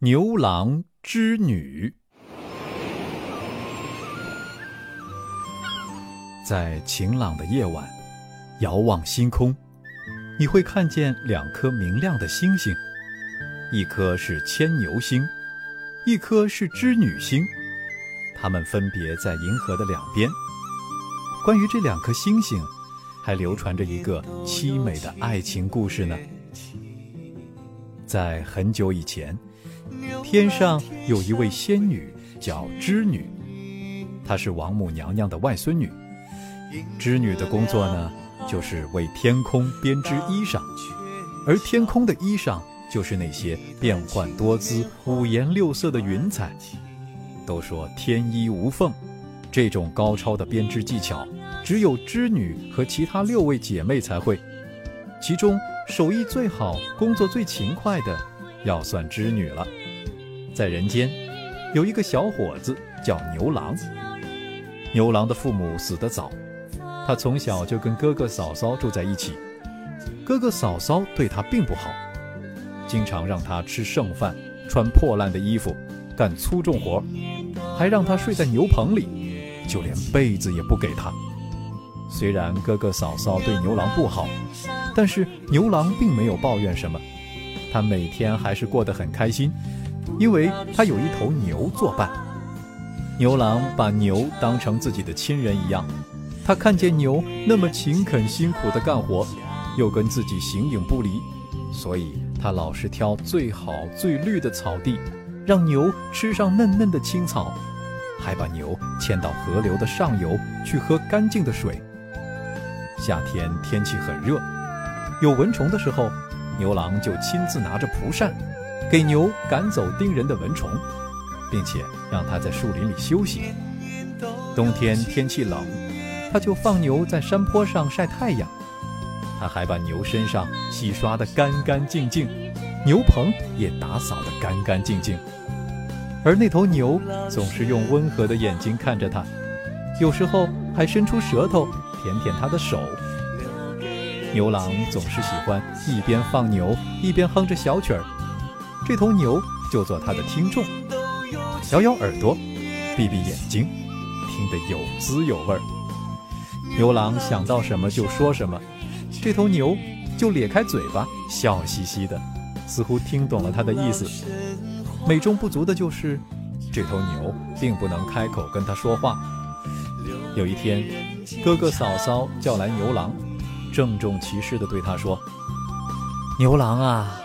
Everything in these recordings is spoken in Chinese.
牛郎织女。在晴朗的夜晚，遥望星空，你会看见两颗明亮的星星，一颗是牵牛星，一颗是织女星，它们分别在银河的两边。关于这两颗星星，还流传着一个凄美的爱情故事呢。在很久以前，天上有一位仙女叫织女，她是王母娘娘的外孙女。织女的工作呢，就是为天空编织衣裳，而天空的衣裳就是那些变幻多姿、五颜六色的云彩。都说天衣无缝，这种高超的编织技巧，只有织女和其他六位姐妹才会。其中手艺最好、工作最勤快的，要算织女了。在人间，有一个小伙子叫牛郎。牛郎的父母死得早。他从小就跟哥哥嫂嫂住在一起，哥哥嫂嫂对他并不好，经常让他吃剩饭、穿破烂的衣服、干粗重活，还让他睡在牛棚里，就连被子也不给他。虽然哥哥嫂嫂对牛郎不好，但是牛郎并没有抱怨什么，他每天还是过得很开心，因为他有一头牛作伴。牛郎把牛当成自己的亲人一样。他看见牛那么勤恳辛苦地干活，又跟自己形影不离，所以他老是挑最好最绿的草地，让牛吃上嫩嫩的青草，还把牛牵到河流的上游去喝干净的水。夏天天气很热，有蚊虫的时候，牛郎就亲自拿着蒲扇，给牛赶走叮人的蚊虫，并且让它在树林里休息。冬天天气冷。他就放牛在山坡上晒太阳，他还把牛身上洗刷得干干净净，牛棚也打扫得干干净净。而那头牛总是用温和的眼睛看着他，有时候还伸出舌头舔舔他的手。牛郎总是喜欢一边放牛一边哼着小曲儿，这头牛就做他的听众，摇摇耳朵，闭闭眼睛，听得有滋有味儿。牛郎想到什么就说什么，这头牛就咧开嘴巴，笑嘻嘻的，似乎听懂了他的意思。美中不足的就是，这头牛并不能开口跟他说话。有一天，哥哥嫂嫂叫来牛郎，郑重其事地对他说：“牛郎啊，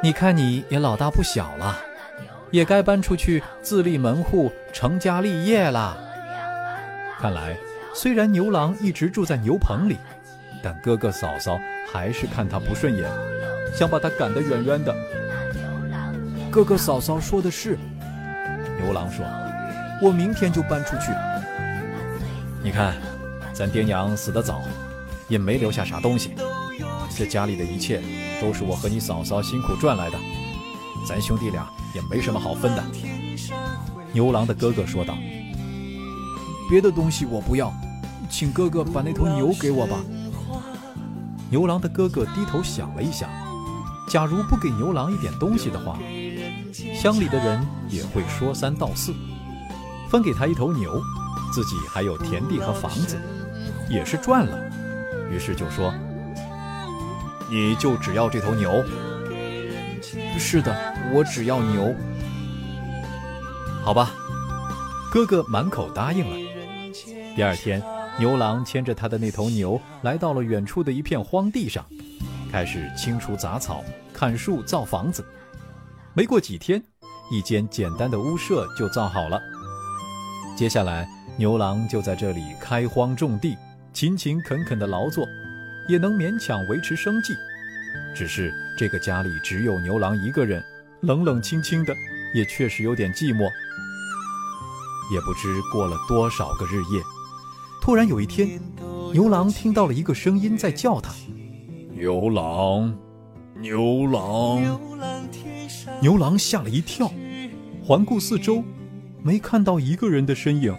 你看你也老大不小了，也该搬出去自立门户、成家立业了。看来。”虽然牛郎一直住在牛棚里，但哥哥嫂嫂还是看他不顺眼，想把他赶得远远的。哥哥嫂嫂说的是，牛郎说：“我明天就搬出去。你看，咱爹娘死得早，也没留下啥东西，这家里的一切都是我和你嫂嫂辛苦赚来的，咱兄弟俩也没什么好分的。”牛郎的哥哥说道。别的东西我不要，请哥哥把那头牛给我吧。牛郎的哥哥低头想了一想，假如不给牛郎一点东西的话，乡里的人也会说三道四。分给他一头牛，自己还有田地和房子，也是赚了。于是就说：“你就只要这头牛？”“是的，我只要牛。”好吧，哥哥满口答应了。第二天，牛郎牵着他的那头牛来到了远处的一片荒地上，开始清除杂草、砍树、造房子。没过几天，一间简单的屋舍就造好了。接下来，牛郎就在这里开荒种地，勤勤恳恳的劳作，也能勉强维持生计。只是这个家里只有牛郎一个人，冷冷清清的，也确实有点寂寞。也不知过了多少个日夜。突然有一天，牛郎听到了一个声音在叫他：“牛郎，牛郎。”牛郎吓了一跳，环顾四周，没看到一个人的身影。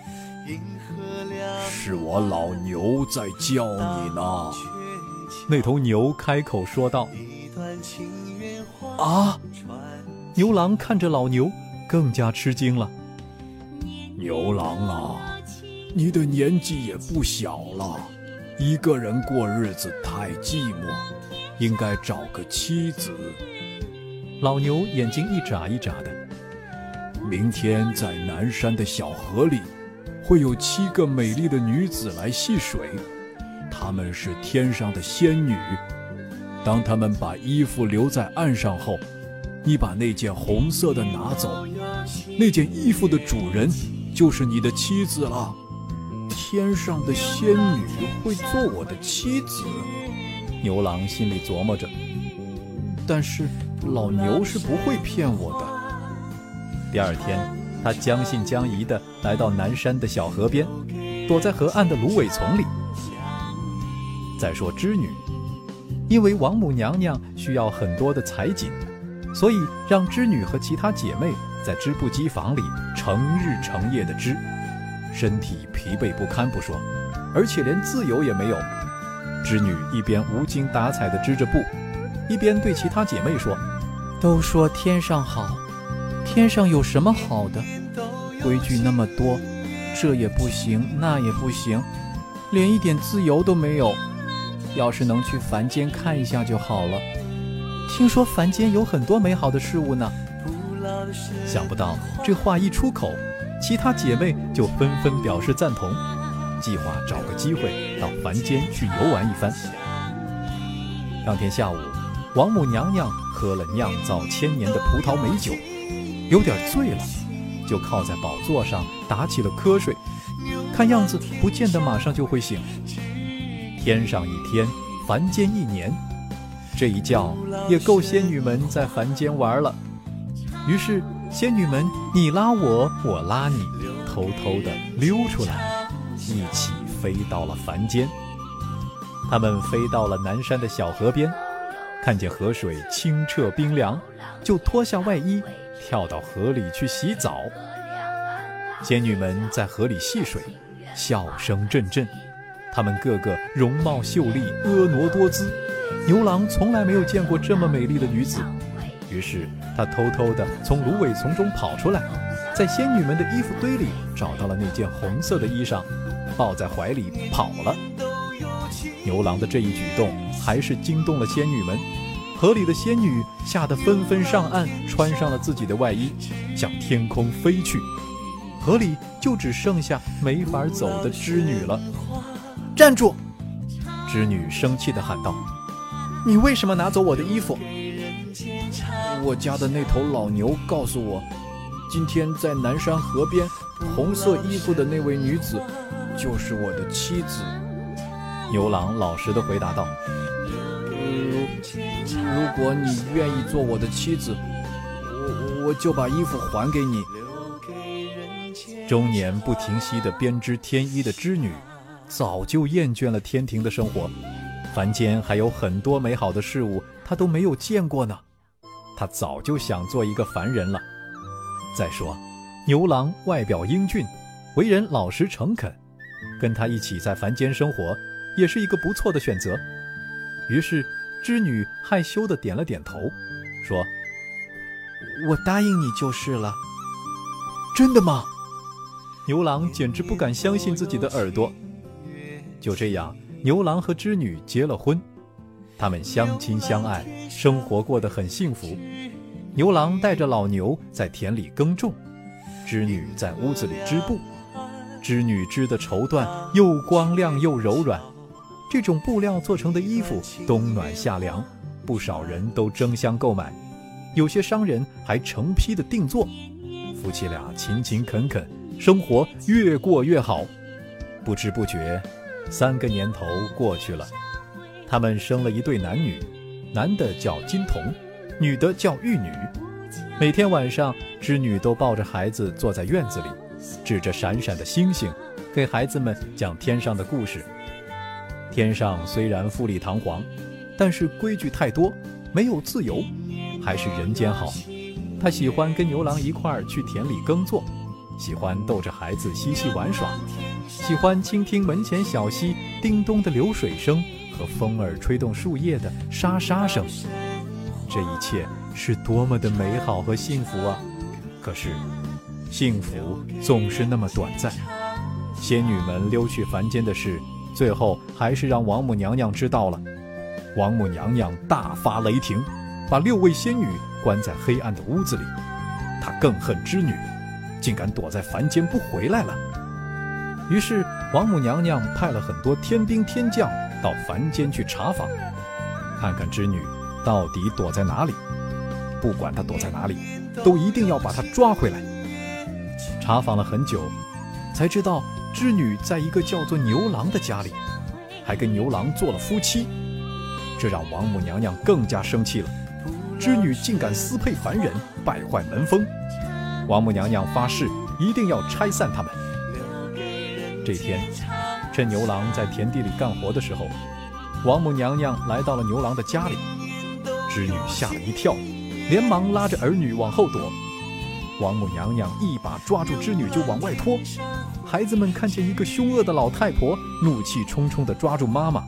是我老牛在叫你呢。那头牛开口说道：“啊！”牛郎看着老牛，更加吃惊了。牛郎啊，你的年纪也不小了，一个人过日子太寂寞，应该找个妻子。老牛眼睛一眨一眨的。明天在南山的小河里，会有七个美丽的女子来戏水，她们是天上的仙女。当她们把衣服留在岸上后，你把那件红色的拿走，那件衣服的主人就是你的妻子了。天上的仙女会做我的妻子。牛郎心里琢磨着，但是老牛是不会骗我的。第二天，他将信将疑地来到南山的小河边，躲在河岸的芦苇丛里。再说织女，因为王母娘娘需要很多的彩锦，所以让织女和其他姐妹在织布机房里成日成夜的织，身体疲惫不堪不说，而且连自由也没有。织女一边无精打采地织着布，一边对其他姐妹说：“都说天上好。”天上有什么好的？规矩那么多，这也不行，那也不行，连一点自由都没有。要是能去凡间看一下就好了。听说凡间有很多美好的事物呢。想不到这话一出口，其他姐妹就纷纷表示赞同，计划找个机会到凡间去游玩一番。当天下午，王母娘娘喝了酿造千年的葡萄美酒。有点醉了，就靠在宝座上打起了瞌睡，看样子不见得马上就会醒。天上一天，凡间一年，这一觉也够仙女们在凡间玩了。于是仙女们你拉我，我拉你，偷偷地溜出来，一起飞到了凡间。他们飞到了南山的小河边，看见河水清澈冰凉，就脱下外衣。跳到河里去洗澡，仙女们在河里戏水，笑声阵阵。她们个个容貌秀丽，婀娜多姿。牛郎从来没有见过这么美丽的女子，于是他偷偷地从芦苇丛中跑出来，在仙女们的衣服堆里找到了那件红色的衣裳，抱在怀里跑了。牛郎的这一举动还是惊动了仙女们。河里的仙女吓得纷纷上岸，穿上了自己的外衣，向天空飞去。河里就只剩下没法走的织女了。站住！织女生气地喊道：“你为什么拿走我的衣服？”我家的那头老牛告诉我，今天在南山河边，红色衣服的那位女子就是我的妻子。牛郎老实地回答道。如果你愿意做我的妻子，我我就把衣服还给你。终年不停息的编织天衣的织女，早就厌倦了天庭的生活，凡间还有很多美好的事物，她都没有见过呢。她早就想做一个凡人了。再说，牛郎外表英俊，为人老实诚恳，跟他一起在凡间生活，也是一个不错的选择。于是。织女害羞地点了点头，说：“我答应你就是了。”真的吗？牛郎简直不敢相信自己的耳朵。就这样，牛郎和织女结了婚，他们相亲相爱，生活过得很幸福。牛郎带着老牛在田里耕种，织女在屋子里织布。织女织的绸缎又光亮又柔软。这种布料做成的衣服，冬暖夏凉，不少人都争相购买，有些商人还成批的定做。夫妻俩勤勤恳恳，生活越过越好。不知不觉，三个年头过去了，他们生了一对男女，男的叫金童，女的叫玉女。每天晚上，织女都抱着孩子坐在院子里，指着闪闪的星星，给孩子们讲天上的故事。天上虽然富丽堂皇，但是规矩太多，没有自由，还是人间好。他喜欢跟牛郎一块儿去田里耕作，喜欢逗着孩子嬉戏玩耍，喜欢倾听门前小溪叮咚的流水声和风儿吹动树叶的沙沙声。这一切是多么的美好和幸福啊！可是，幸福总是那么短暂。仙女们溜去凡间的事，最后还是让王母娘娘知道了。王母娘娘大发雷霆，把六位仙女关在黑暗的屋子里。她更恨织女，竟敢躲在凡间不回来了。于是，王母娘娘派了很多天兵天将到凡间去查访，看看织女到底躲在哪里。不管她躲在哪里，都一定要把她抓回来。查访了很久，才知道织女在一个叫做牛郎的家里，还跟牛郎做了夫妻。这让王母娘娘更加生气了。织女竟敢私配凡人，败坏门风。王母娘娘发誓一定要拆散他们。这天，趁牛郎在田地里干活的时候，王母娘娘来到了牛郎的家里。织女吓了一跳，连忙拉着儿女往后躲。王母娘娘一把抓住织女就往外拖。孩子们看见一个凶恶的老太婆，怒气冲冲地抓住妈妈。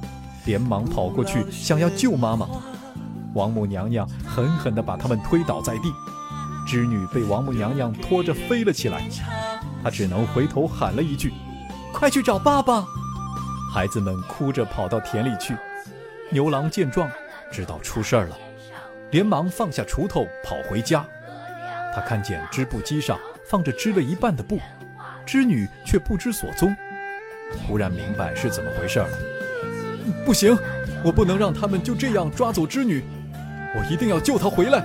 连忙跑过去，想要救妈妈。王母娘娘狠狠地把他们推倒在地，织女被王母娘娘拖着飞了起来。她只能回头喊了一句：“快去找爸爸！”孩子们哭着跑到田里去。牛郎见状，知道出事儿了，连忙放下锄头跑回家。他看见织布机上放着织了一半的布，织女却不知所踪。忽然明白是怎么回事了。不行，我不能让他们就这样抓走织女，我一定要救她回来！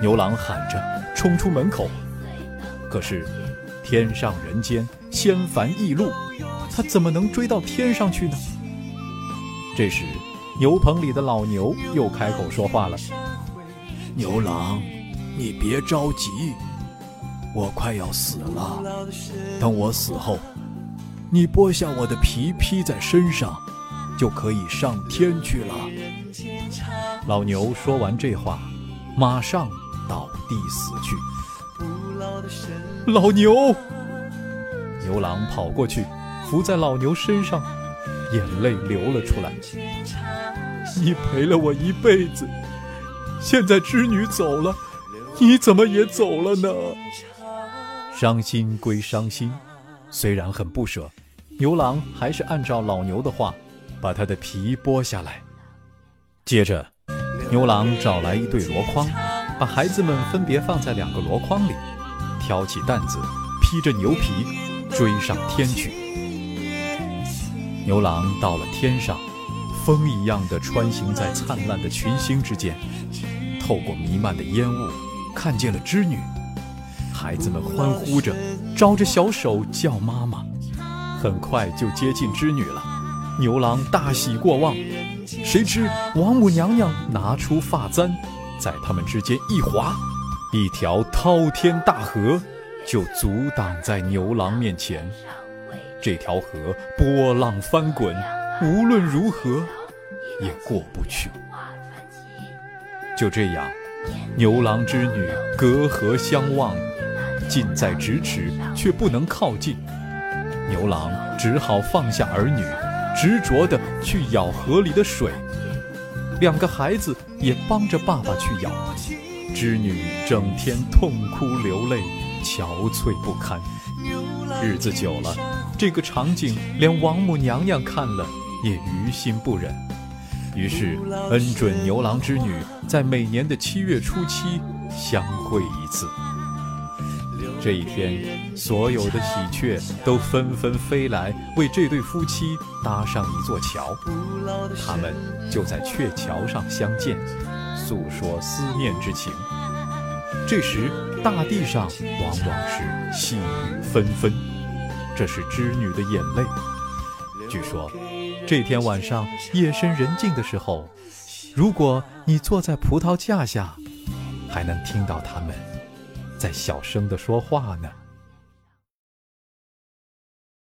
牛郎喊着冲出门口，可是天上人间，仙凡异路，他怎么能追到天上去呢？这时，牛棚里的老牛又开口说话了：“牛郎，你别着急，我快要死了，等我死后，你剥下我的皮披在身上。”就可以上天去了。老牛说完这话，马上倒地死去。老牛，牛郎跑过去，伏在老牛身上，眼泪流了出来。你陪了我一辈子，现在织女走了，你怎么也走了呢？伤心归伤心，虽然很不舍，牛郎还是按照老牛的话。把他的皮剥下来，接着，牛郎找来一对箩筐，把孩子们分别放在两个箩筐里，挑起担子，披着牛皮，追上天去。牛郎到了天上，风一样的穿行在灿烂的群星之间，透过弥漫的烟雾，看见了织女。孩子们欢呼着，招着小手叫妈妈，很快就接近织女了。牛郎大喜过望，谁知王母娘娘拿出发簪，在他们之间一划，一条滔天大河就阻挡在牛郎面前。这条河波浪翻滚，无论如何也过不去。就这样，牛郎织女隔河相望，近在咫尺，却不能靠近。牛郎只好放下儿女。执着地去舀河里的水，两个孩子也帮着爸爸去舀。织女整天痛哭流泪，憔悴不堪。日子久了，这个场景连王母娘娘看了也于心不忍，于是恩准牛郎织女在每年的七月初七相会一次。这一天，所有的喜鹊都纷纷飞来，为这对夫妻搭上一座桥。他们就在鹊桥上相见，诉说思念之情。这时，大地上往往是细雨纷纷，这是织女的眼泪。据说，这天晚上夜深人静的时候，如果你坐在葡萄架下，还能听到他们。在小声的说话呢。